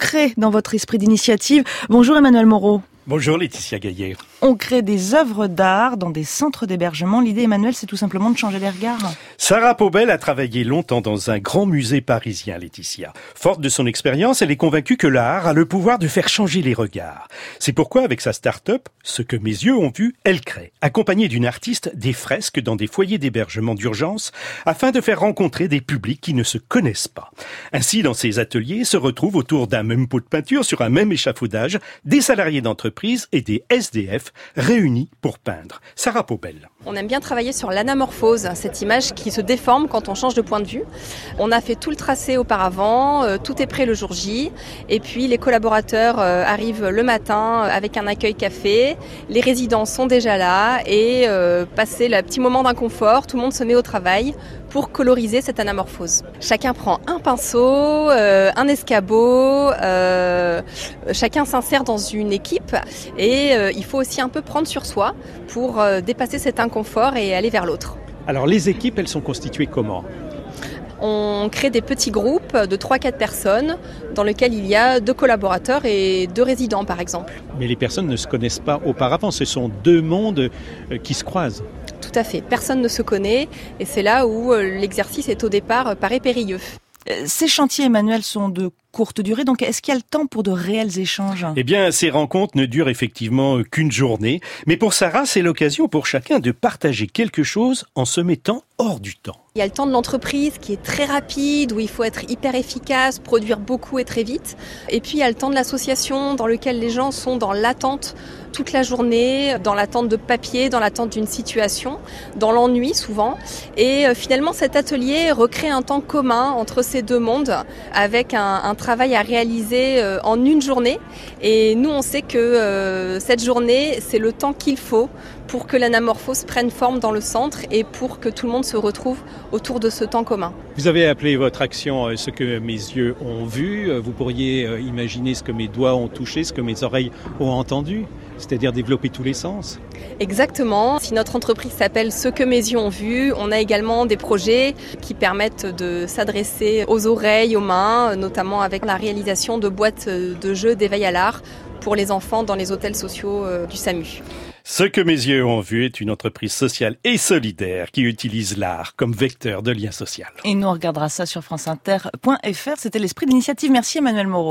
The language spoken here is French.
crée dans votre esprit d'initiative. Bonjour Emmanuel Moreau. Bonjour Laetitia Gaillet. On crée des œuvres d'art dans des centres d'hébergement. L'idée, Emmanuel, c'est tout simplement de changer les regards. Sarah Paubel a travaillé longtemps dans un grand musée parisien, Laetitia. Forte de son expérience, elle est convaincue que l'art a le pouvoir de faire changer les regards. C'est pourquoi, avec sa start-up, ce que mes yeux ont vu, elle crée, accompagnée d'une artiste, des fresques dans des foyers d'hébergement d'urgence, afin de faire rencontrer des publics qui ne se connaissent pas. Ainsi, dans ces ateliers, se retrouvent autour d'un même pot de peinture sur un même échafaudage des salariés d'entreprise et des SDF réunis pour peindre. Sarah Popel. On aime bien travailler sur l'anamorphose, cette image qui se déforme quand on change de point de vue. On a fait tout le tracé auparavant, euh, tout est prêt le jour J, et puis les collaborateurs euh, arrivent le matin avec un accueil café, les résidents sont déjà là, et euh, passé le petit moment d'inconfort, tout le monde se met au travail pour coloriser cette anamorphose. Chacun prend un pinceau, un escabeau, chacun s'insère dans une équipe, et il faut aussi un peu prendre sur soi pour dépasser cette confort et aller vers l'autre. Alors les équipes, elles sont constituées comment? On crée des petits groupes de 3-4 personnes dans lesquels il y a deux collaborateurs et deux résidents par exemple. Mais les personnes ne se connaissent pas auparavant, ce sont deux mondes euh, qui se croisent. Tout à fait, personne ne se connaît et c'est là où euh, l'exercice est au départ euh, paraît périlleux. Ces chantiers, Emmanuel, sont de courte durée. Donc, est-ce qu'il y a le temps pour de réels échanges? Eh bien, ces rencontres ne durent effectivement qu'une journée. Mais pour Sarah, c'est l'occasion pour chacun de partager quelque chose en se mettant hors du temps. Il y a le temps de l'entreprise qui est très rapide, où il faut être hyper efficace, produire beaucoup et très vite. Et puis il y a le temps de l'association dans lequel les gens sont dans l'attente toute la journée, dans l'attente de papier, dans l'attente d'une situation, dans l'ennui souvent. Et euh, finalement cet atelier recrée un temps commun entre ces deux mondes avec un, un travail à réaliser euh, en une journée. Et nous, on sait que euh, cette journée, c'est le temps qu'il faut pour que l'anamorphose prenne forme dans le centre et pour que tout le monde se retrouve autour de ce temps commun. Vous avez appelé votre action euh, ce que mes yeux ont vu. Vous pourriez imaginer ce que mes doigts ont touché, ce que mes oreilles ont entendu c'est-à-dire développer tous les sens. Exactement. Si notre entreprise s'appelle Ce que mes yeux ont vu, on a également des projets qui permettent de s'adresser aux oreilles, aux mains, notamment avec la réalisation de boîtes de jeux d'éveil à l'art pour les enfants dans les hôtels sociaux euh, du SAMU. Ce que mes yeux ont vu est une entreprise sociale et solidaire qui utilise l'art comme vecteur de lien social. Et nous on regardera ça sur franceinter.fr. C'était l'esprit d'initiative. Merci Emmanuel Moreau.